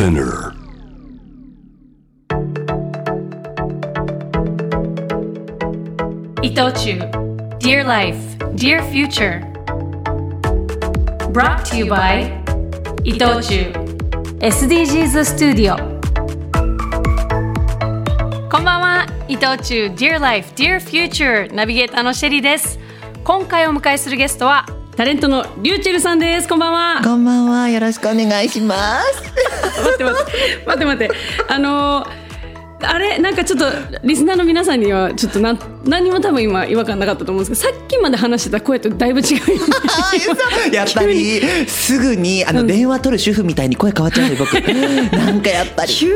Spinner. 伊藤忠 Dear Life, Dear Future Brought to you by 伊藤忠 SDGs スタジオこんばんは伊藤忠 Dear Life, Dear Future ナビゲーターのシェリーです今回お迎えするゲストはタレントのリューチェルさんです。こんばんは。こんばんは。よろしくお願いします。待って待って。待って待って。あのーあれ？なんかちょっとリスナーの皆さんにはちょっとなん何にも多分今違和感なかったと思うんですけどさっきまで話してた声とだいぶ違うよね やっぱりすぐにあの電話取る主婦みたいに声変わっちゃうね僕。なんかやっぱり急に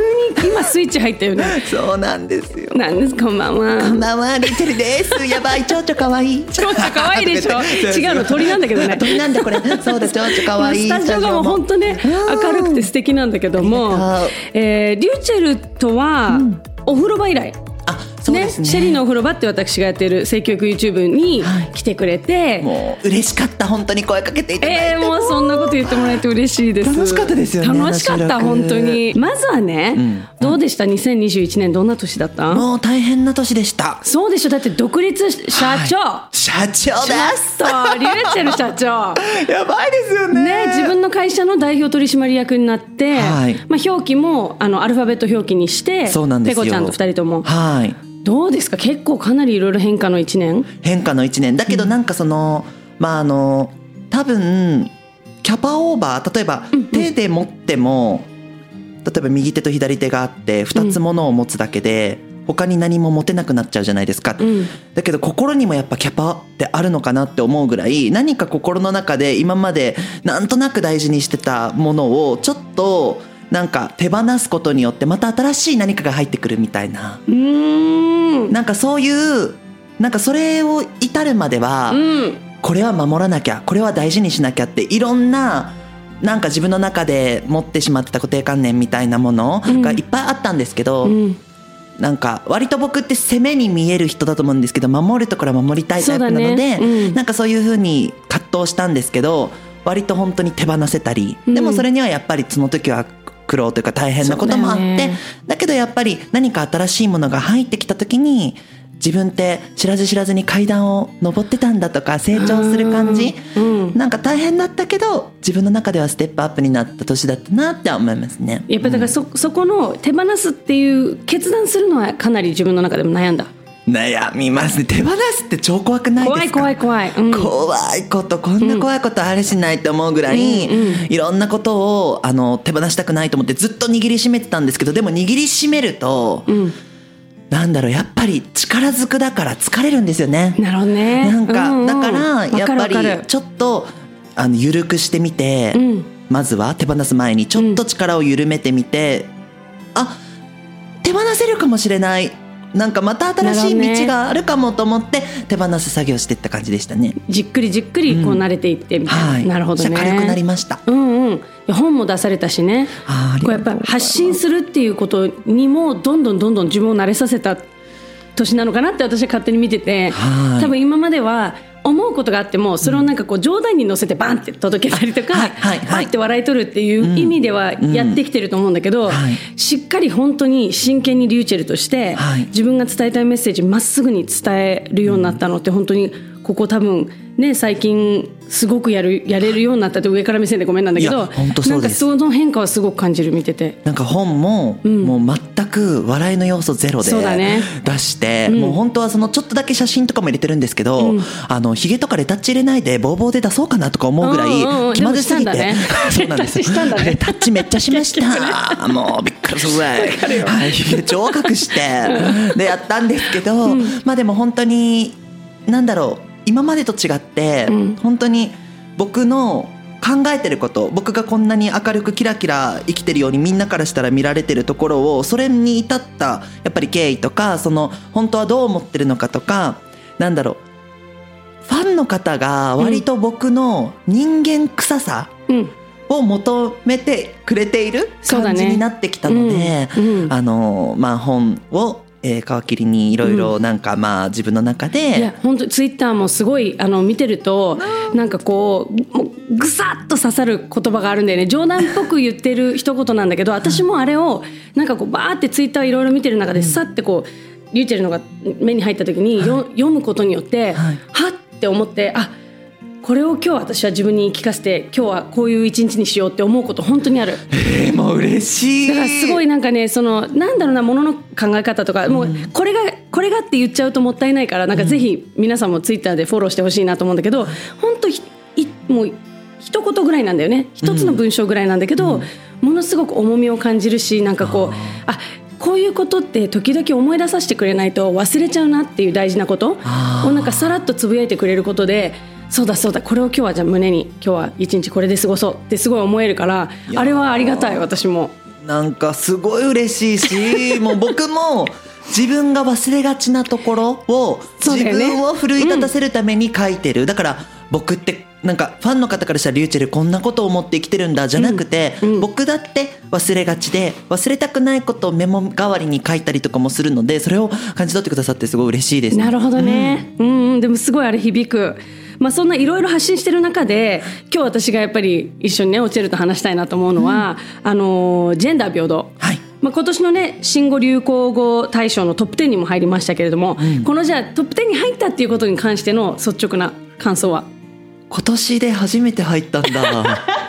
今スイッチ入ったよねそうなんですよ。なんですこんばんはこんばんはリチェルです。やばい蝶々可愛い。蝶々可愛いでしょ違うの鳥なんだけどね鳥なんだこれ。そうだ蝶々可愛い。スタジオがもう本当ね明るくて素敵なんだけどもありがとう、えー、リューチェルとは、お風呂場以来あそうですね。シェリーのお風呂場って私がやってる性教育 YouTube にはい来てくれて、もう嬉しかった本当に声かけていただいて。えー、もうそんなこと言ってもらえて嬉しいです楽しかったですよね楽しかった本当にまずはね、どうでした？2021年どんな年だった？もう大変な年でした。そうでしょだって独立社長、社長ちょです。っとリューチェル社長 やばいですよね。ね、自分の会社の代表取締役になって、はいまあ、表記もあのアルファベット表記にしてそうなんですよ。ペコちゃんと二人ともはい。どうですか？結構かなりいろいろ変化の一年。変化の一年。だけどなんかその、まああの多分キャパオーバー例えば手で持っても例えば右手と左手があって2つものを持つだけで、他に何も持てなくなっちゃうじゃないですか、ん。だけど心にもやっぱキャパってあるのかなって思うぐらい何か心の中で今までなんとなく大事にしてたものをちょっとなんか手放すことによってまた新しい何かが入ってくるみたいな。うーん。なんかそういうなんかそれを至るまでは、うん。これは守らなきゃこれは大事にしなきゃっていろんななんか自分の中で持ってしまってた固定観念みたいなものがいっぱいあったんですけど、うん。なんか割と僕って攻めに見える人だと思うんですけど守るところは守りたいタイプなので、だね。うん。なんかそういうふうに葛藤したんですけど割と本当に手放せたり、うん。でもそれにはやっぱりその時は苦労というか大変なこともあってだ,、ね。けどやっぱり何か新しいものが入ってきた時に自分って知らず知らずに階段を登ってたんだとか成長する感じ、うんなんか大変だったけど自分の中ではステップアップになった年だったなって思いますね。やっぱりだからそ,、そこの手放すっていう決断するのはかなり自分の中でも悩んだ悩みます。ね手放すって超怖くないですか？怖い怖い怖い、うん、怖いことこんな怖いことあるしないって思うぐらい、うんいろんなことをあの手放したくないと思ってずっと握りしめてたんですけどでも握りしめると、ん。なんだろうやっぱり力ずくだから疲れるんですよね。なるほどね。なんか、ううだからやっぱりちょっとあの緩くしてみて、うん。まずは手放す前にちょっと力を緩めてみて、あ手放せるかもしれないなんかまた新しい道があるかもと思って手放す作業していった感じでしたね。じっくりじっくりこう慣れていってみたいな、はい、なるほどね。軽くなりました。うんうん。本も出されたしね。こうやっぱ発信するっていうことにもどんどんどんどん自分を慣れさせた年なのかなって私は勝手に見ててはい。多分今までは思うことがあってもそれをなんかこう冗談に乗せてバンって届けたりとかはいはいはい。バンって笑い取るっていう意味ではやってきてると思うんだけどはい。しっかり本当に真剣にリューチェルとしてはい。自分が伝えたいメッセージまっすぐに伝えるようになったのって本当にここ多分ね最近すごくやるやれるようになったって上から目線でごめんなんだけどなんかその変化はすごく感じる見てて。なんか本も、もう全く笑いの要素ゼロで出して、もう本当はそのちょっとだけ写真とかも入れてるんですけど、あのヒゲとかレタッチ入れないでボーボーで出そうかなとか思うぐらいうんうんうん。気まずすぎて、ね。そうなんです。レタッチめっちゃしました。もうびっくりするい、はい、ヒゲ超隠して でやったんですけど、まあでも本当になんだろう今までと違って、本当に僕の考えてること僕がこんなに明るくキラキラ生きてるようにみんなからしたら見られてるところをそれに至ったやっぱり経緯とかその本当はどう思ってるのかとかなんだろう。ファンの方が割と僕の人間臭さうん。を求めてくれている感じになってきたので、うんうん。あのまあ本をえー、皮切りにいろいろなんかまあ自分の中で、いや本当ツイッターもすごいあの見てるとなんかこうもうぐさっと刺さる言葉があるんだよね。冗談っぽく言ってる一言なんだけど私もあれをなんかこうバーってツイッターいろいろ見てる中でさってこうリューチェルのが目に入った時によ読むことによって、はい。はって思ってあこれを今日私は自分に聞かせて今日はこういう一日にしようって思うこと本当にある。えー、もう嬉しい。だからすごいなんかねそのなんだろうなものの考え方とかもうこれがこれがって言っちゃうともったいないからなんかぜひ皆さんもツイッターでフォローしてほしいなと思うんだけど本当ひいもう一言ぐらいなんだよね。一つの文章ぐらいなんだけど、ものすごく重みを感じるしなんかこうあこういうことって時々思い出させてくれないと忘れちゃうなっていう大事なこと。をなんかさらっとつぶやいてくれることでそうだそうだこれを今日はじゃあ胸に今日は一日これで過ごそうってすごい思えるからあれはありがたい私も。なんかすごい嬉しいし もう僕も自分が忘れがちなところを自分を奮い立たせるために書いてる、だから僕ってなんかファンの方からしたらリューチェルこんなことを思って生きてるんだじゃなくて、うんうん。僕だって忘れがちで忘れたくないことをメモ代わりに書いたりとかもするのでそれを感じ取ってくださってすごい嬉しいです。なるほどね、うん。うん、でもすごいあれ響く。まあ、そんないろいろ発信してる中で今日私がやっぱり一緒にねオチェルと話したいなと思うのは、あのジェンダー平等、はい。まあ、今年のね新語・流行語大賞のトップ10にも入りましたけれども、このじゃあトップ10に入ったっていうことに関しての率直な感想は？今年で初めて入ったんだ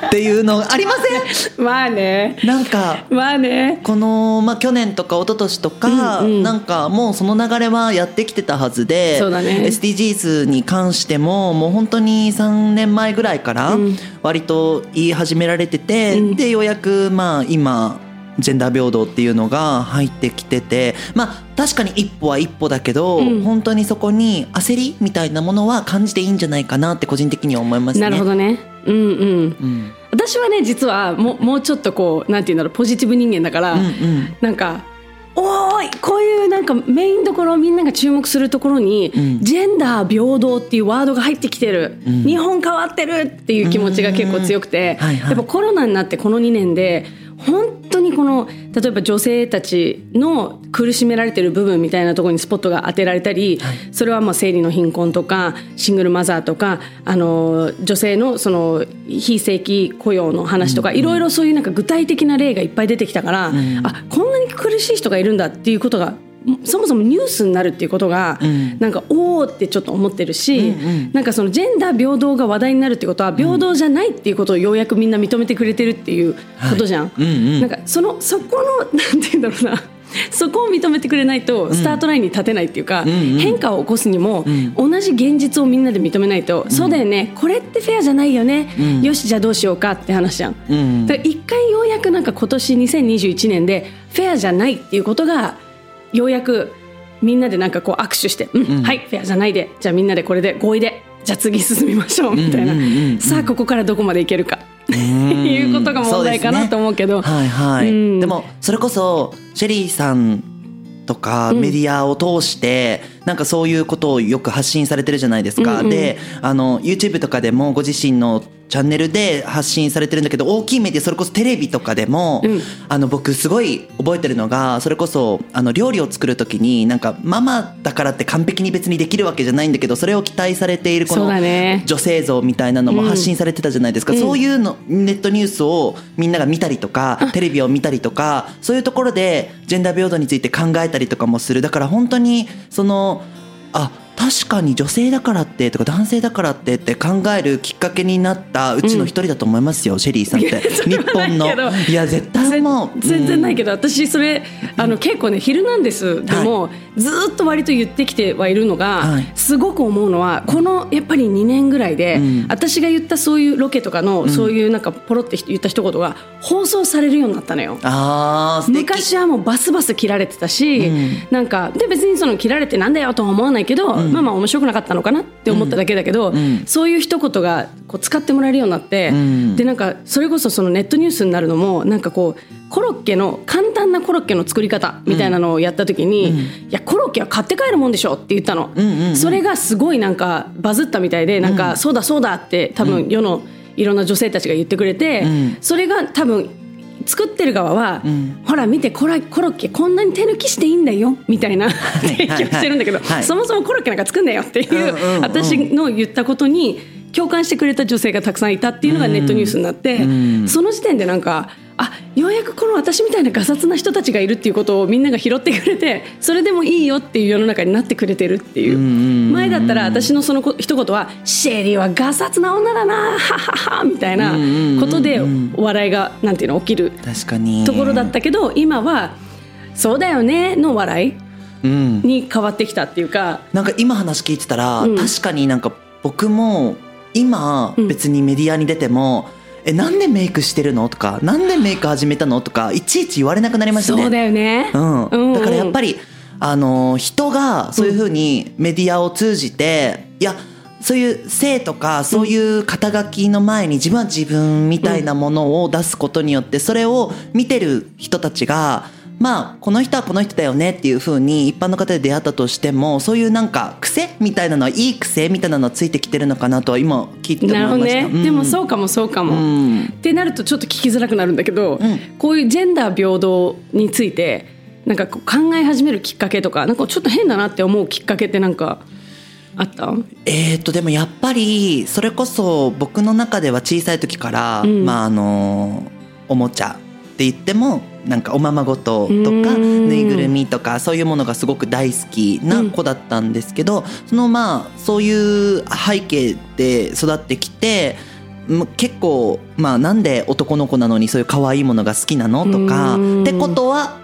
っていうのありません？まあね。なんかまあね。この、まあ、去年とか一昨年とか、うんうん。なんかもうその流れはやってきてたはずでそうだね。SDGs に関してももう本当に3年前ぐらいからうん。割と言い始められてて、うん。でようやくまあ今ジェンダー平等っていうのが入ってきててまあ確かに一歩は一歩だけど、うん。本当にそこに焦りみたいなものは感じていいんじゃないかなって個人的には思いますね。なるほどね。うんうん。うん。私はね実はもうもうちょっとこうなんていうんだろうポジティブ人間だから、うんうん。なんかおーいこういうなんかメインどころみんなが注目するところに、うん。ジェンダー平等っていうワードが入ってきてる、うん。日本変わってるっていう気持ちが結構強くて、はいはい。やっぱコロナになってこの2年で本当にこの例えば女性たちの苦しめられてる部分みたいなところにスポットが当てられたり、それはまあ生理の貧困とかシングルマザーとかあの女性のその非正規雇用の話とか、いろいろそういうなんか具体的な例がいっぱい出てきたから、あこんなに苦しい人がいるんだっていうことがそもそもニュースになるっていうことが、ん。なんかおおってちょっと思ってるし、うんうん。なんかそのジェンダー平等が話題になるってことは平等じゃないっていうことをようやくみんな認めてくれてるっていうことじゃん。うんうん。なんかそのそこのなんて言うんだろうな。そこを認めてくれないとスタートラインに立てないっていうか、んうん。変化を起こすにも、ん。同じ現実をみんなで認めないと、そうだよね。これってフェアじゃないよね、ん。よしじゃあどうしようかって話じゃん。うんだから一回ようやくなんか今年2021年でフェアじゃないっていうことがようやくみんなでなんかこう握手して、うんうん。はいフェアじゃないでじゃあみんなでこれで合意でじゃあ次進みましょうみたいな、うん。うんうんうんさあここからどこまでいけるか。ってん。いうことが問題かなと思うけど。はいはい、うん。でもそれこそシェリーさんとかうん。メディアを通して、なんかそういうことをよく発信されてるじゃないですか、うんうん。であの YouTube とかでもご自身のチャンネルで発信されてるんだけど大きいメディアそれこそテレビとかでも、うん。あの僕すごい覚えてるのがそれこそあの料理を作る時になんかママだからって完璧に別にできるわけじゃないんだけどそれを期待されているこそうの女性像みたいなのも発信されてたじゃないですか、うん。そういうのネットニュースをみんなが見たりとかテレビを見たりとかそういうところでジェンダー平等について考えたりとかもする。だから本当にそのあ確かに女性だからってとか男性だからってって考えるきっかけになったうちの一人だと思いますよ、シェリーさんって。日本の。ないや絶対思う全然ないけけど、私それあの結構ね「ヒルナンデス」でも、ずーっと割と言ってきてはいるのが、はい。すごく思うのはこのやっぱり2年ぐらいで、うん。私が言ったそういうロケとかの、そういうなんかポロって言った一言が放送されるようになったのよ。昔はもうバスバス切られてたし、うん。なんかで別にその切られてなんだよとは思わないけど、まあまあ面白くなかったのかなって思っただけだけど、ん。そういう一言がこう使ってもらえるようになって、ん。でなんかそれこそそのネットニュースになるのもなんかこうコロッケの簡単なコロッケの作り方みたいなのをやった時に、いやコロッケは買って帰るもんでしょって言ったの、それがすごいなんかバズったみたいでなんか、そうだそうだって多分世のいろんな女性たちが言ってくれて、ん。それが多分作ってる側は、ん。ほら見てコロコロッケこんなに手抜きしていいんだよみたいな 提供してるんだけど、はい。はい。そもそもコロッケなんか作んなよっていう,、うんうんうん。私の言ったことに共感してくれた女性がたくさんいたっていうのがネットニュースになって、ん。その時点でなんかあようやくこの私みたいなガサツな人たちがいるっていうことをみんなが拾ってくれてそれでもいいよっていう世の中になってくれてるっていう,、んうんうん前だったら私のそのこ一言は「シェリーはガサツな女だなははは」みたいなことでお笑いがなんていうの起きる確かにところだったけど今は「そうだよね」の笑いうん。に変わってきたっていうか。なんか今話聞いてたら、うん。確かになんか僕も今うん。別にメディアに出ても、えなんでメイクしてるの？とかなんでメイク始めたの？とかいちいち言われなくなりましたね。そうだよね、うん。うん。うんだからやっぱりあの人がそういうふうにメディアを通じて、いやそういう性とかそういう肩書きの前に自分は自分みたいなものを出すことによってそれを見てる人たちがまあこの人はこの人だよねっていうふうに一般の方で出会ったとしてもそういうなんか癖みたいなのはいい癖みたいなのはついてきてるのかなとは今聞いて思いなるほどました。ね、でもそうかもそうかも、うん。ってなるとちょっと聞きづらくなるんだけど、ん。こういうジェンダー平等についてなんか考え始めるきっかけとかなんかちょっと変だなって思うきっかけってなんかあった？えー、とでもやっぱりそれこそ僕の中では小さい時から、うん。まああのおもちゃって言ってもなんかおままごととかうん。ぬいぐるみとかそういうものがすごく大好きな子だったんですけど、そのまあそういう背景で育ってきてむ結構まあなんで男の子なのにそういう可愛いものが好きなのとかうん。ってことは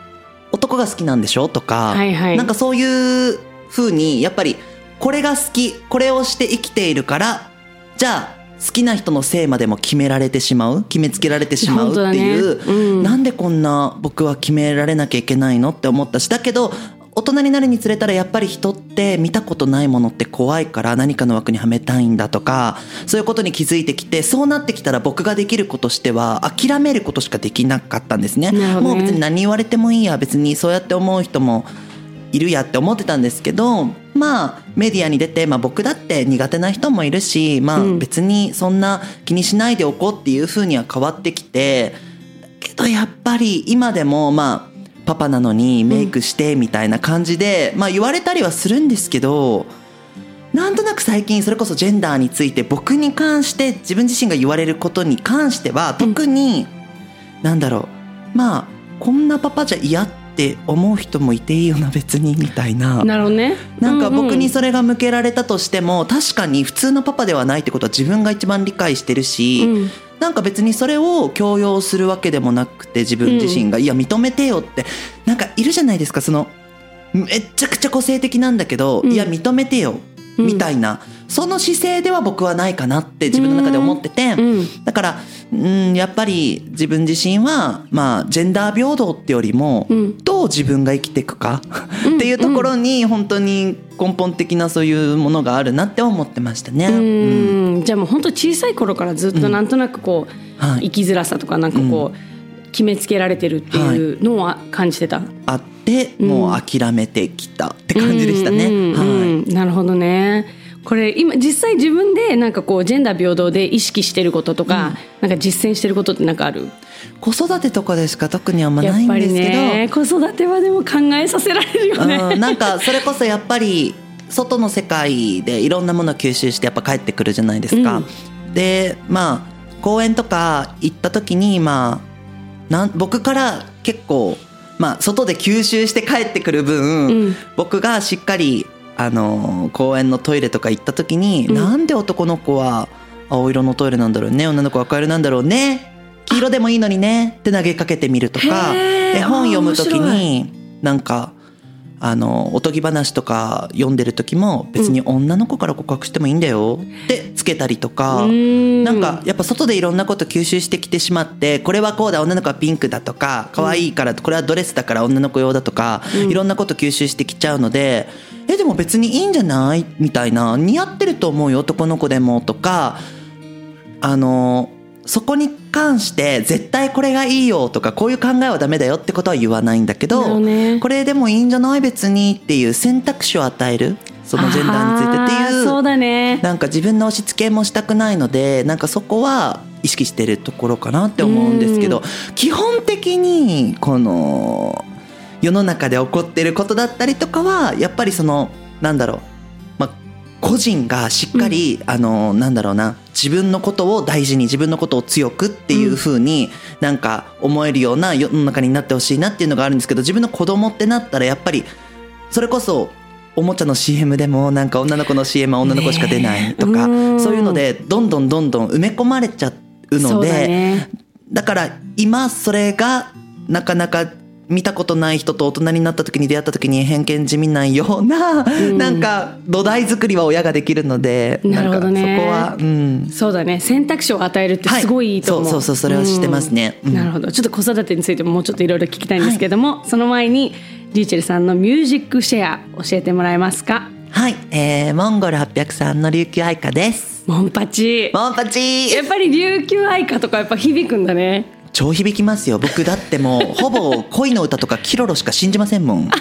男が好きなんでしょとか、はいはい。なんかそういう風にやっぱりこれが好きこれをして生きているからじゃあ好きな人のせいまでも決められてしまう？決めつけられてしまう？っていう、ねうん。なんでこんな僕は決められなきゃいけないの？って思ったしだけど大人になるにつれたらやっぱり人って見たことないものって怖いから何かの枠にはめたいんだとかそういうことに気づいてきてそうなってきたら僕ができることとしては諦めることしかできなかったんですね。ね。もう別に何言われてもいいや別にそうやって思う人もいるやって思ってたんですけどまあメディアに出て、まあ、僕だって苦手な人もいるし、まあ、うん。別にそんな気にしないでおこうっていう風には変わってきてだけどやっぱり今でもまあパパなのにメイクしてみたいな感じで、まあ、言われたりはするんですけどなんとなく最近それこそジェンダーについて僕に関して自分自身が言われることに関しては特に、なんだろうまあこんなパパじゃ嫌って思う人もいていいよな別にみたいな。なるほどね。なんか僕にうそれが向けられたとしても確かに普通のパパではないってことは自分が一番理解してるし、うん。なんか別にそれを強要するわけでもなくて自分自身が、いや認めてよって。なんかいるじゃないですかそのめっちゃくちゃ個性的なんだけど、うん。いや認めてよ。うんみたいな、その姿勢では僕はないかなって自分の中で思ってて、うん。だから、うん、やっぱり自分自身は、まあ、ジェンダー平等ってよりも、うん。どう自分が生きていくかうん。っていうところに本当に根本的なそういうものがあるなって思ってましたね。うん。じゃあもう本当小さい頃からずっとなんとなくこう、はい。生きづらさとかなんかこう、決めつけられてるっていうのは感じてた、あってもう諦めてきたって感じでしたね。うんうんうんはい。なるほどね。これ今実際自分でなんかこうジェンダー平等で意識してることとか、なんか実践してることってなんかある？子育てとかでしか特にあんまないんですけど、ね子育てはでも考えさせられるよね。うん、なんかそれこそやっぱり外の世界でいろんなものを吸収してやっぱ帰ってくるじゃないですか。でまあ公園とか行った時にまあなん僕から結構まあ外で吸収して帰ってくる分、うん。僕がしっかりあの公園のトイレとか行った時に、うん。なんで男の子は青色のトイレなんだろうね女の子は赤色なんだろうね黄色でもいいのにねって投げかけてみるとか絵本読む時になんかあのおとぎ話とか読んでる時も別に女の子から告白してもいいんだよってつけたりとか。うん。なんかやっぱ外でいろんなこと吸収してきてしまってこれはこうだ女の子はピンクだとか可愛いからこれはドレスだから女の子用だとか、いろんなこと吸収してきちゃうのでえでも別にいいんじゃない？みたいな。似合ってると思うよ男の子でもとかあのそこに関して絶対これがいいよとかこういう考えはダメだよってことは言わないんだけどどね。これでもいいんじゃない別にっていう選択肢を与えるそのジェンダーについてっていうそうだね。なんか自分の押し付けもしたくないのでなんかそこは意識してるところかなって思うんですけど、基本的にこの世の中で起こってることだったりとかはやっぱりそのなんだろうまあ個人がしっかり、うん、あのなんだろうな自分のことを大事に自分のことを強くっていうふうになんか思えるような世の中になってほしいなっていうのがあるんですけど自分の子供ってなったらやっぱりそれこそおもちゃの CM でもなんか女の子の CM は女の子しか出ないとか、ね、そういうのでどんどんどんどん埋め込まれちゃうのでだ,、ね、だから今それがなかなか見たことない人と大人になった時に出会った時に偏見地味ないような、うん、なんか土台作りは親ができるのでなるほどね。そこは、うん、そうだね。選択肢を与えるってすごいいいと思う、はい、そうそうそうそれはしてますね、うん、なるほど。ちょっと子育てについてももうちょっといろいろ聞きたいんですけども、はい、その前にリーチェルさんのミュージックシェア教えてもらえますか？はい、えー、モンゴル803の琉球愛歌です。モンパチモンパチやっぱり琉球愛歌とかやっぱ響くんだね超響きますよ。僕だってもう ほぼ恋の歌とかキロロしか信じませんもん。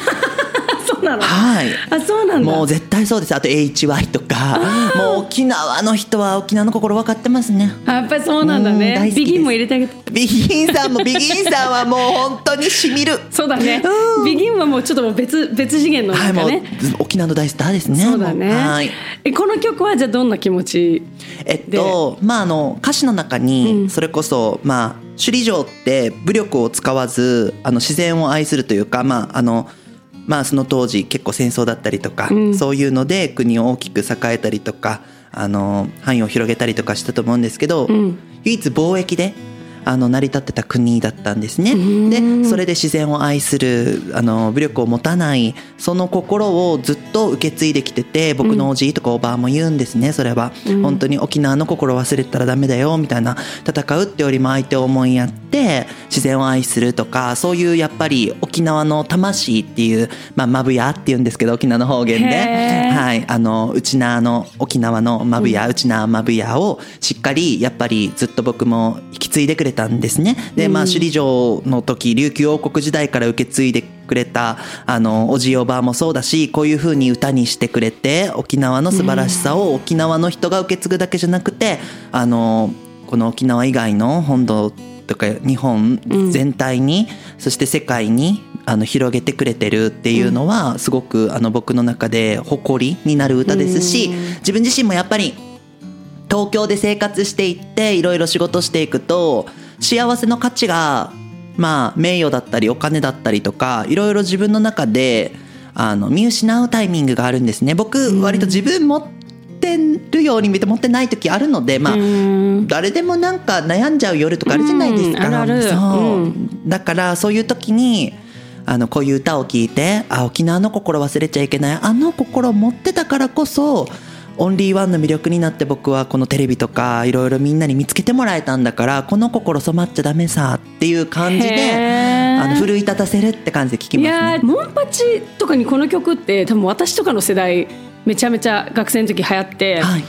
そうなの？はい。あそうなんもう絶対そうです。あと HY とか。もう沖縄の人は沖縄の心分かってますね。やっぱりそうなんだね。ビギンも入れてあげて。ビギンさんもビギンさんはもう 本当にしみる。そうだね、うん、ビギンはもうちょっともう別別次元のなんかね、はい、沖縄の大スターですね。そうだね。はい。えこの曲はじゃあどんな気持ちえっとまああの歌詞の中にそれこそ、うん、まあ首里城って武力を使わずあの自然を愛するというかまああのまあその当時結構戦争だったりとか、うん、そういうので国を大きく栄えたりとかあの範囲を広げたりとかしたと思うんですけど、うん、唯一貿易であの成り立ってた国だったんですね。でそれで自然を愛するあの武力を持たないその心をずっと受け継いできてて僕のおじいとかおばあも言うんですね。それは、うん、本当に沖縄の心忘れたらダメだよみたいな戦うってよりも相手を思いやって自然を愛するとかそういうやっぱり沖縄の魂っていうまあマブヤっていうんですけど沖縄の方言で、はい、あの内縄の沖縄のマブヤ、うん、内縄マブヤをしっかりやっぱりずっと僕も引き継いでくれたんですね。でまあ首里城の時琉球王国時代から受け継いでくれたあのおじいおばあもそうだしこういうふうに歌にしてくれて沖縄の素晴らしさを沖縄の人が受け継ぐだけじゃなくてあのこの沖縄以外の本土とか日本全体に、うん、そして世界にあの広げてくれてるっていうのはすごくあの僕の中で誇りになる歌ですし、自分自身もやっぱり東京で生活していっていろいろ仕事していくと幸せの価値がまあ名誉だったりお金だったりとかいろいろ自分の中であの見失うタイミングがあるんですね。僕割と自分持ってるように見て持ってない時あるのでまあ誰でもなんか悩んじゃう夜とかあるじゃないですか、そう。だからそういう時にあのこういう歌を聴いてあ沖縄の心忘れちゃいけない。あの心を持ってたからこそオンリーワンの魅力になって僕はこのテレビとかいろいろみんなに見つけてもらえたんだからこの心染まっちゃダメさっていう感じであの奮い立たせるって感じで聞きますね。いやモンパチとかにこの曲って多分私とかの世代めちゃめちゃ学生の時流行って、はい、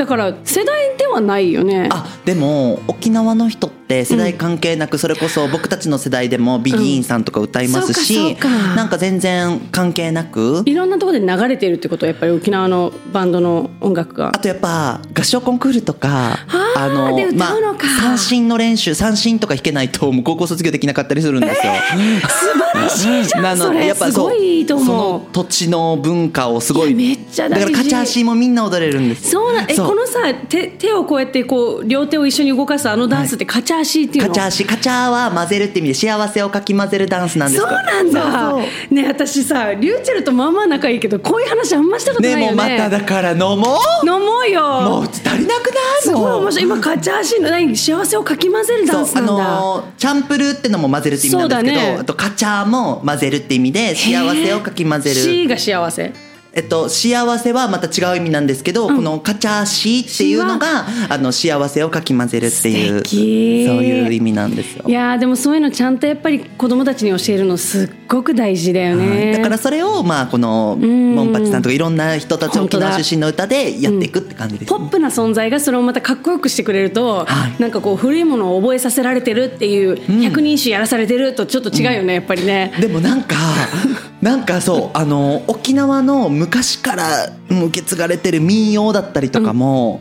だから世代ではないよね。あでも沖縄の人って世代関係なくそれこそ僕たちの世代でもビギーンさんとか歌いますし、うん、なんか全然関係なくいろんなところで流れてるってこと？はやっぱり沖縄のバンドの音楽が。あとやっぱ合唱コンクールとかあのまあ三振の練習三振とか弾けないともう高校卒業できなかったりするんですよ、えー、素晴らしいじゃんなのやっぱすごいいいと思う。その土地の文化をすごいめっちゃだからカチャーシーもみんな踊れるんですそうなえこのさ手手をこうやってこう両手を一緒に動かすあのダンスってカチャーシーっていうの、カチャーシーカチャーは混ぜるって意味で幸せをかき混ぜるダンスなんですそうなんだ。ね私さリューチェルとまあまあ仲いいけどこういう話あんましたことないよね。ねもうまた。だから飲もう。飲もうよ。もう足りなくないすごい面白い今カチャーシーの何幸せをかき混ぜるダンスなんだ。あのチャンプルーってのも混ぜるって意味なんですけど、ね、あとカチャーも混ぜるって意味で幸せをかき混ぜる。C が幸せえっと、幸せはまた違う意味なんですけど、うん、このカチャーシーっていうのがあの幸せをかき混ぜるっていうそういう意味なんですよ。いやでもそういうのちゃんとやっぱり子供たちに教えるのすっごく大事だよね、はい、だからそれをまあこのモンパチさんとかいろんな人たち沖縄出身の歌でやっていくって感じです、ね。うん、ポップな存在がそれをまたかっこよくしてくれると、はい、なんかこう古いものを覚えさせられてるっていう百人一首やらされてるとちょっと違うよね、うん、やっぱりね。でもなんか なんかそうあの沖縄の昔から受け継がれてる民謡だったりとかも、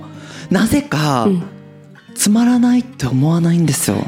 なぜか、つまらないって思わないんですよ。な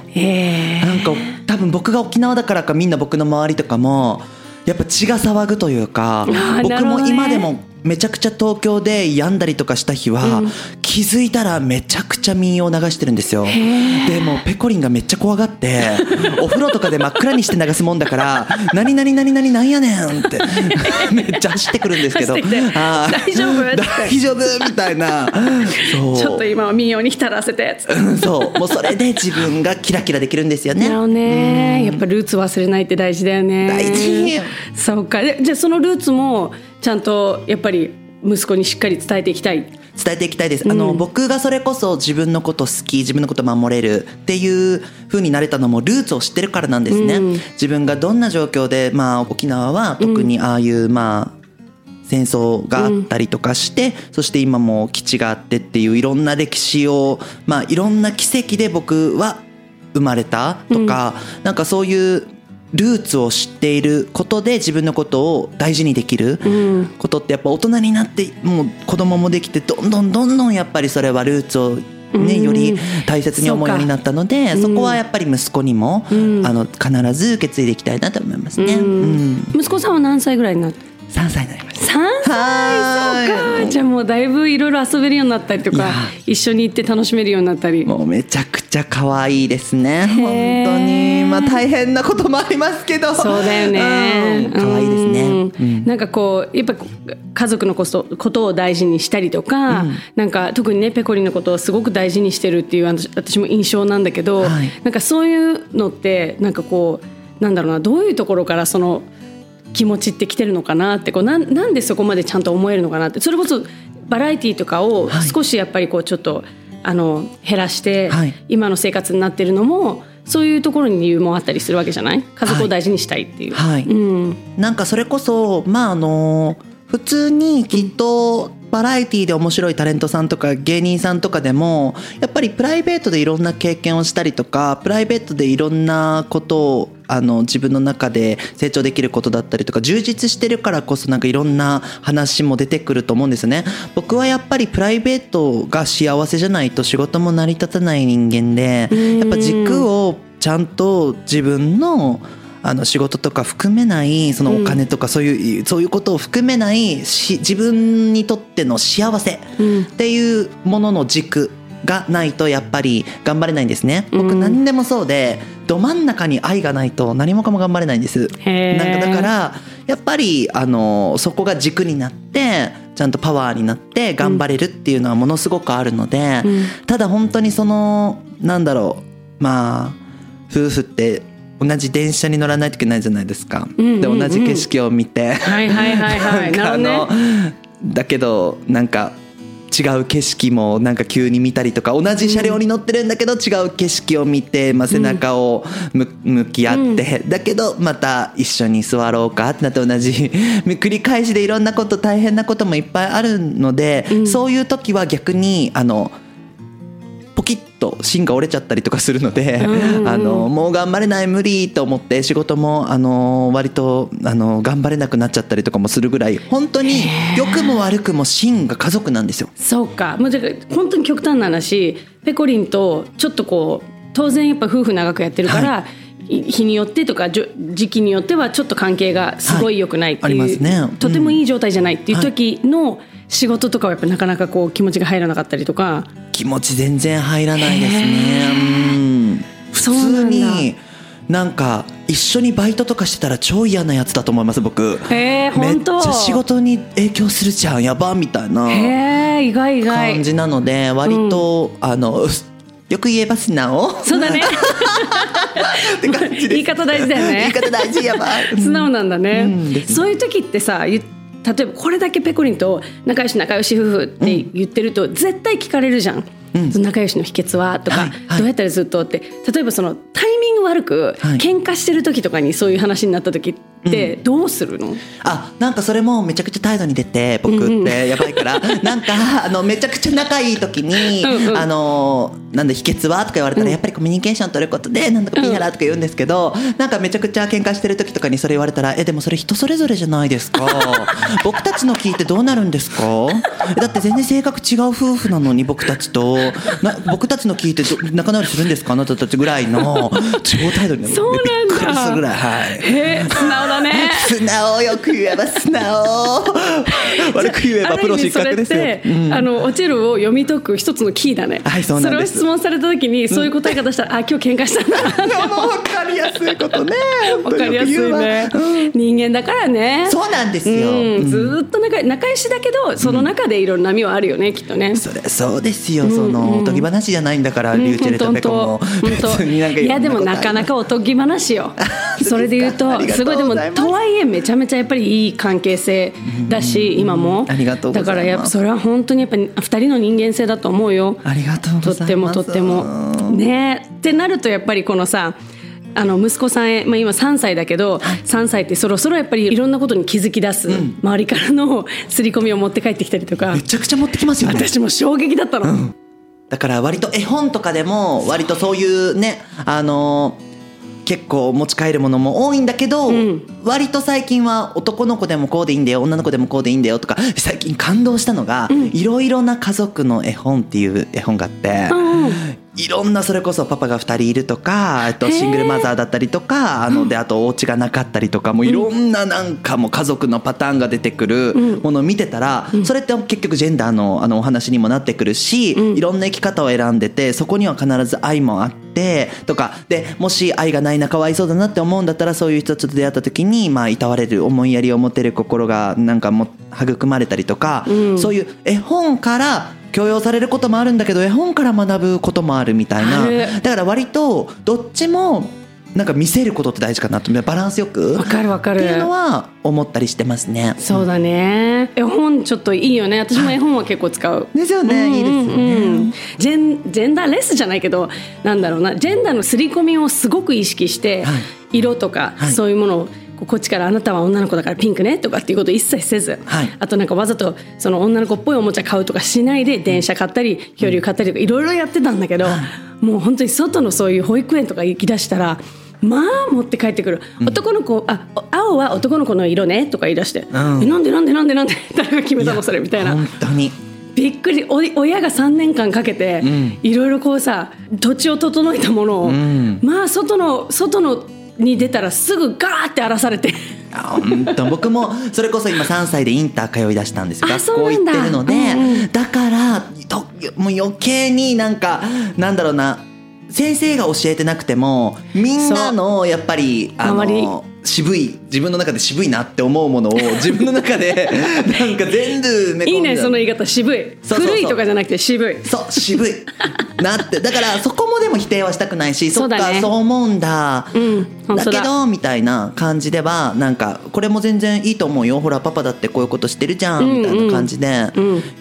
んか多分僕が沖縄だからかみんな僕の周りとかもやっぱ血が騒ぐというか僕も今でもめちゃくちゃ東京で病んだりとかした日は、うん、気づいたらめちゃくちゃ民謡流してるんですよ。でもペコリンがめっちゃ怖がって お風呂とかで真っ暗にして流すもんだから「何何何何何やねん」って めっちゃ走ってくるんですけど「大丈夫?」大丈夫？みたいな。ちょっと今は民謡に浸らせて。そう。もうそれで自分がキラキラできるんですよね。なるね、うん、やっぱルーツ忘れないって大事だよね。大事。そうか。じゃあそのルーツもちゃんとやっぱり息子にしっかり伝えていきたい。伝えていきたいです、あの、うん、僕がそれこそ自分のこと好き自分のこと守れるっていう風になれたのもルーツを知ってるからなんですね、うん、自分がどんな状況で、まあ、沖縄は特にああいう、まあ戦争があったりとかして、そして今も基地があってっていういろんな歴史を、まあ、いろんな奇跡で僕は生まれたとか、うん、なんかそういうルーツを知っていることで自分のことを大事にできることってやっぱ大人になってもう子供もできてどんどんどんどんやっぱりそれはルーツをね、より大切に思うようになったので、そこはやっぱり息子にも、あの必ず受け継いでいきたいなと思いますね、息子さんは何歳ぐらいになって3歳になりました。3歳？そうか。じゃあもうだいぶいろいろ遊べるようになったりとか一緒に行って楽しめるようになったり。もうめちゃくちゃ可愛いですね。本当に。まあ大変なこともありますけど。そうだよね、可愛いですね、うん、なんかこうやっぱ家族のことことを大事にしたりとか、うん、なんか特にねペコリンのことをすごく大事にしてるっていう私も印象なんだけど、はい、なんかそういうのってなんかこうなんだろうなどういうところからその気持ちってきてるのかなってこうななんでそこまでちゃんと思えるのかなってそれこそバラエティーとかを少しやっぱりこうちょっと、はい、あの減らして、今の生活になってるのもそういうところに理由もあったりするわけじゃない？家族を大事にしたいっていう。はい、うん、なんかそれこそまああの普通にきっとバラエティーで面白いタレントさんとか芸人さんとかでもやっぱりプライベートでいろんな経験をしたりとかプライベートでいろんなことをあの自分の中で成長できることだったりとか充実してるからこそなんかいろんな話も出てくると思うんですね。僕はやっぱりプライベートが幸せじゃないと仕事も成り立たない人間でやっぱ軸をちゃんと自分のあの仕事とか含めないそのお金とかそういう、うん、そういうことを含めないし自分にとっての幸せっていうものの軸がないとやっぱり頑張れないんですね。僕何でもそうで、ど真ん中に愛がないと何もかも頑張れないんです。なんかだからやっぱりあのそこが軸になってちゃんとパワーになって頑張れるっていうのはものすごくあるので、うん、ただ本当にそのなんだろうまあ夫婦って同じ電車に乗らないといけないじゃないですか。うんうんうん、で同じ景色を見て、はいはいはいはい。なるほどね。だけどなんか違う景色もなんか急に見たりとか同じ車両に乗ってるんだけど違う景色を見て、まあ、背中を向き合って、だけどまた一緒に座ろうかってなって同じ 繰り返しでいろんなこと大変なこともいっぱいあるので、そういう時は逆にあのポキッと芯が折れちゃったりとかするので、うん。うん、あのもう頑張れない無理と思って仕事もあの割とあの頑張れなくなっちゃったりとかもするぐらい本当に良くも悪くも芯が家族なんですよ。そうか。もう本当に極端な話ペコリンとちょっとこう当然やっぱ夫婦長くやってるから、はい、日によってとか時期によってはちょっと関係がすごい良くないっていう、はいね。うん、とてもいい状態じゃないっていう時の、はい仕事とかはやっぱなかなかこう気持ちが入らなかったりとか。気持ち全然入らないですね。うん。普通になんか一緒にバイトとかしてたら超嫌なやつだと思います僕。へえめっちゃ仕事に影響するじゃんやばみたいな意外意外。感じなので割と、うん、あのよく言えば素直。そうだね。って感じ言い方大事だよね。言い方大事やばい。素直なんだね、うん、そういう時ってさ言って例えばこれだけペコリンと仲良し仲良し夫婦って言ってると絶対聞かれるじゃん。うん、仲良しの秘訣は？とか、どうやったらずっとって例えばそのタイミング悪く、はい、喧嘩してる時とかにそういう話になった時ってどうするの、うん、あなんかそれもめちゃくちゃ態度に出て僕ってやばいから、うんうん、なんかあのめちゃくちゃ仲いい時にうん、あのなんで秘訣は？とか言われたら、やっぱりコミュニケーション取ることでなんだかピーハラとか言うんですけど、うん、なんかめちゃくちゃ喧嘩してる時とかにそれ言われたらえでもそれ人それぞれじゃないですか。僕たちの聞いてどうなるんですか？だって全然性格違う夫婦なのに僕たちとな僕たちの聞いて仲直りするんですか？あなたたちぐらいの超態度にそうなんだ。するぐらいはい。へ素直だね。素直よく言えば素直。悪く言えばプロ失格ですよ、うん、あの落ちるを読み解く一つのキーだね。はいそうなんです。それを質問された時にそういう答え方したら、うん、あ今日喧嘩したんだもう分かりやすいことね。分かりやすいね、うん、人間だからね。そうなんですよ、うん、ずっと仲仲良しだけどその中でいろんな波はあるよねきっとね。それそうですよ。そのおとぎ話じゃないんだから、リューチェルタペコも別になんかいやでもなかなかおとぎ話よ。それで言うとす。ごいでもとはいえめちゃめちゃやっぱりいい関係性だし今も。ありがとうだからやっぱそれは本当にやっぱ2人の人間性だと思うよ。ありがとうとってもとっても。ね。ってなるとやっぱりこのさあの息子さんへ、まあ、今3歳だけど、はい、3歳ってそろそろやっぱりいろんなことに気づき出す、うん、周りからの 刷り込みを持って帰ってきたりとか。めちゃくちゃ持ってきますよね。私も衝撃だったの、うん、だから割と絵本とかでも割とそういうねあのー結構持ち帰るものも多いんだけど、うん、割と最近は男の子でもこうでいいんだよ女の子でもこうでいいんだよとか最近感動したのが「いろいろな家族の絵本」っていう絵本があって、うん、いろんなそれこそパパが2人いるとかとシングルマザーだったりとかあのであとお家がなかったりとかもいろんななんかも家族のパターンが出てくるものを見てたらそれって結局ジェンダーのあのお話にもなってくるしいろんな生き方を選んでてそこには必ず愛もあってとかでもし愛がないなかわいそうだなって思うんだったらそういう人と出会った時にまあいたわれる思いやりを持てる心がなんかも育まれたりとかそういう絵本から強要されることもあるんだけど絵本から学ぶこともあるみたいな。だから割とどっちもなんか見せることって大事かなとバランスよく。わかるわかる。っていうのは思ったりしてますね。そうだね。絵本ちょっといいよね。私も絵本は結構使う。ですよね、うんうん、いいですよね。ジェンジェンダーレスじゃないけどなんだろうな。ジェンダーの刷り込みをすごく意識して、はい、色とか、はい、そういうものをこっちからあなたは女の子だからピンクねとかっていうことを一切せず、はい、あとなんかわざとその女の子っぽいおもちゃ買うとかしないで電車買ったり恐竜買ったりとかいろいろやってたんだけど、もう本当に外のそういう保育園とか行きだしたら。まあ持って帰ってくる、男の子あ青は男の子の色ねとか言い出して、うん、えなんでなんでなんでなんで？誰が決めたのそれみたいな。本当に。びっくり。お親が3年間かけていろいろこうさ土地を整えたものを、うん、まあ外の外のに出たらすぐガーって荒らされて。本当。僕もそれこそ今3歳でインター通い出したんですよ。学校行ってるので、うんうん、だ。からともう余計になんかなんだろうな。先生が教えてなくてもみんなのやっぱりあの渋い自分の中で渋いなって思うものを 自分の中でなんか全部いいねその言い方渋い。古いとかじゃなくて渋い。そう渋い。なってだからそこもでも否定はしたくないしそっかそう思うんだ、うん、だ。けどみたいな感じではなんかこれも全然いいと思うよ。ほらパパだってこういうことしてるじゃん。みたいな感じで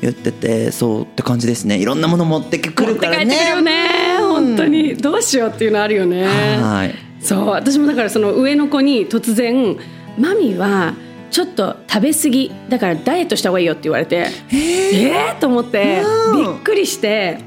言っててそうって感じですね。いろんなもの持ってくるからね。持って帰ってくるよね。本当に。どうしようっていうのあるよね。はいそう私もだからその上の子に突然「マミはちょっと食べ過ぎだからダイエットした方がいいよ」って言われてえー、えー、と思ってびっくりして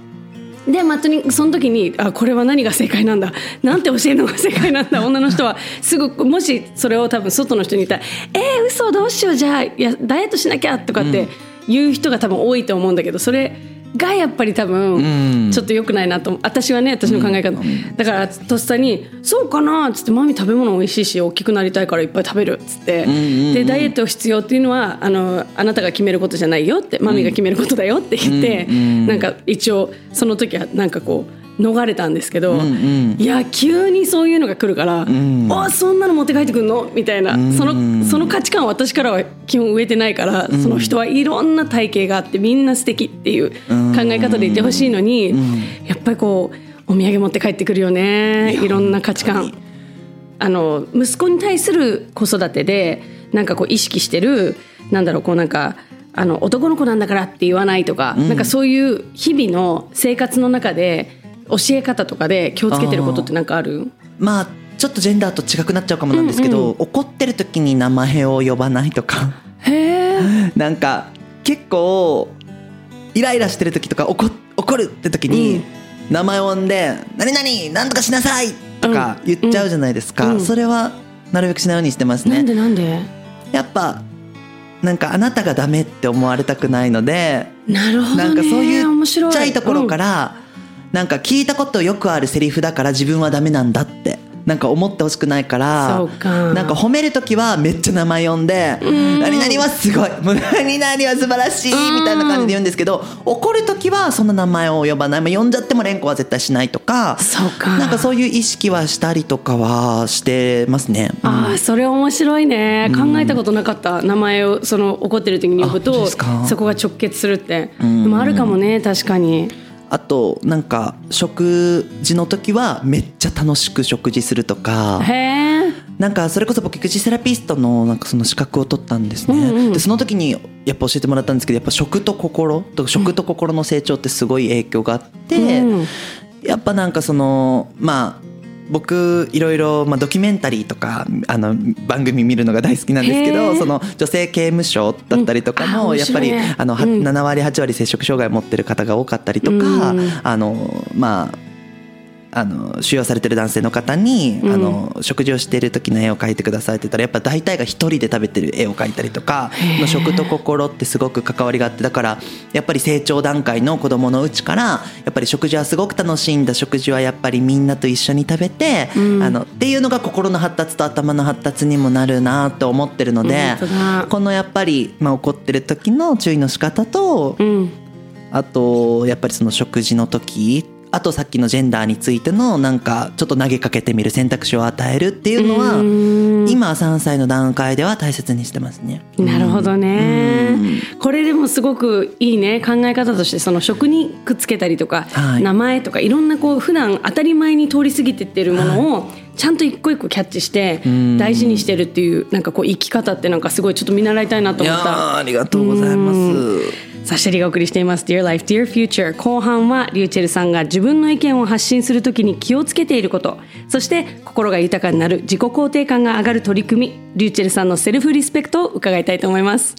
でまとにその時にあこれは何が正解なんだなんて教えるのが正解なんだ女の人はすぐもしそれを多分外の人に言ったら「えー、嘘どうしようじゃあいやダイエットしなきゃ」とかって言う人が多分多いと思うんだけどそれがやっぱり多分ちょっと良くないなと私はね私の考え方、だからとっさに「そうかな」っつって「マミ食べ物美味しいし大きくなりたいからいっぱい食べる」っつって、でダイエット必要っていうのはあのあなたが決めることじゃないよってマミが決めることだよって言って、なんか一応その時はなんかこう。逃れたんですけど、うんうん、いや急にそういうのが来るから「うん、あそんなの持って帰ってくんの?」みたいな、うん、そのその価値観は私からは基本植えてないから、うん、その人はいろんな体型があってみんな素敵っていう考え方でいてほしいのに、やっぱりこうお土産持って帰ってくるよね。いろんな価値観。あの息子に対する子育てでなんかこう意識してるなんだろうこうなんかあの男の子なんだからって言わないとか、うん、なんかそういう日々の生活の中で教え方とかで気をつけてることって何かある？まあちょっとジェンダーと違くなっちゃうかもなんですけど、うんうん、怒ってる時に名前を呼ばないとか。へ なんか結構イライラしてる時とか怒怒るって時に名前を呼んで「何々何とかしなさい!」とか言っちゃうじゃないですか、うん。うん、それはなるべくしないようにしてますね。なんでなんで？やっぱなんかあなたがダメって思われたくないのでなるほど、ね、なんかそういうちっちゃいところから、うん、なんか聞いたことよくあるセリフだから自分はダメなんだって。なんか思ってほしくないからなんか褒める時はめっちゃ名前呼んで「何々はすごい。何々は素晴らしい」みたいな感じで言うんですけど怒る時はそんな名前を呼ばない、まあ、呼んじゃっても連呼は絶対しないとかそうか。なんかそういう意識はしたりとかはしてますね。うん、ああそれ面白いね。考えたことなかった、名前をその怒ってる時に呼ぶとそこが直結するって、でもあるかもね確かに。あとなんか食事の時はめっちゃ楽しく食事するとかなんかそれこそ僕育児セラピストのなんかその資格を取ったんですね、うんうん、でその時にやっぱ教えてもらったんですけどやっぱ食と心と食と心の成長ってすごい影響があって、うん、やっぱなんかそのまあ僕いろいろ、まあ、ドキュメンタリーとかあの番組見るのが大好きなんですけどその女性刑務所だったりとかも、やっぱりあの、うん、7割8割摂食障害を持ってる方が多かったりとか、うん、あのまああの収容されてる男性の方に、うん、あの食事をしている時の絵を描いてくださいって言ったらやっぱ大体が一人で食べてる絵を描いたりとかの食と心ってすごく関わりがあってだからやっぱり成長段階の子供のうちからやっぱり食事はすごく楽しんだ食事はやっぱりみんなと一緒に食べて、うん、あのっていうのが心の発達と頭の発達にもなるなと思ってるので、このやっぱり、まあ、怒ってる時の注意の仕方と、うん、あとやっぱりその食事の時あとさっきのジェンダーについてのなんかちょっと投げかけてみる選択肢を与えるっていうのは今3歳の段階では大切にしてますね。なるほどね。これでもすごくいいね考え方としてその食にくっつけたりとか、はい、名前とかいろんなこう普段当たり前に通り過ぎてってるものを、ちゃんと一個一個キャッチして大事にしてるっていうなんかこう生き方ってなんかすごいちょっと見習いたいなと思った。ありがとうございます。サシェリがお送りしています。Dear Life, Dear Future 後半はリューチェルさんが自分の意見を発信するときに気をつけていること。そして心が豊かになる自己肯定感が上がる取り組み。リューチェルさんのセルフリスペクトを伺いたいと思います。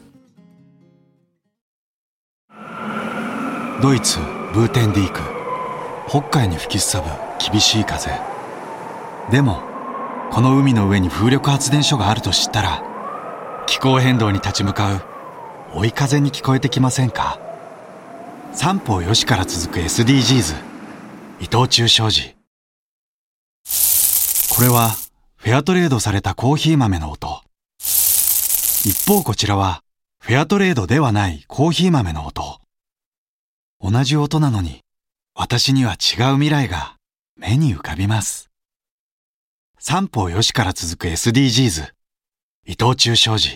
ドイツブーテンディーク。北海に吹きすさぶ厳しい風。でもこの海の上に風力発電所があると知ったら気候変動に立ち向かう追い風に聞こえてきませんか？三方よしから続く SDGs 伊藤忠商事。これはフェアトレードされたコーヒー豆の音。一方こちらはフェアトレードではないコーヒー豆の音。同じ音なのに私には違う未来が目に浮かびます。三方よしから続く SDGs 伊藤忠商事。